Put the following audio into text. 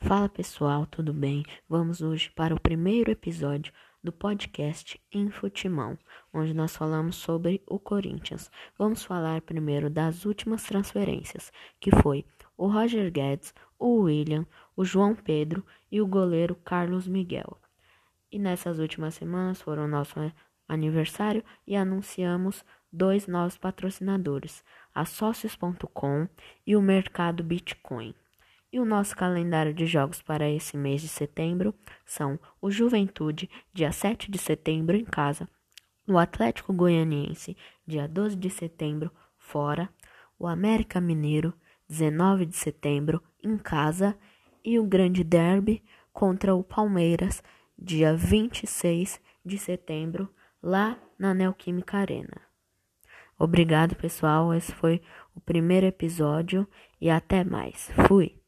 Fala pessoal, tudo bem? Vamos hoje para o primeiro episódio do podcast Infutimão, onde nós falamos sobre o Corinthians. Vamos falar primeiro das últimas transferências, que foi o Roger Guedes, o William, o João Pedro e o goleiro Carlos Miguel. E nessas últimas semanas foram nosso aniversário e anunciamos dois novos patrocinadores, a Sócios.com e o Mercado Bitcoin. E o nosso calendário de jogos para esse mês de setembro são o Juventude, dia 7 de setembro, em casa, o Atlético Goianiense, dia 12 de setembro, fora, o América Mineiro, 19 de setembro, em casa, e o Grande Derby contra o Palmeiras, dia 26 de setembro, lá na Neoquímica Arena. Obrigado, pessoal. Esse foi o primeiro episódio e até mais. Fui!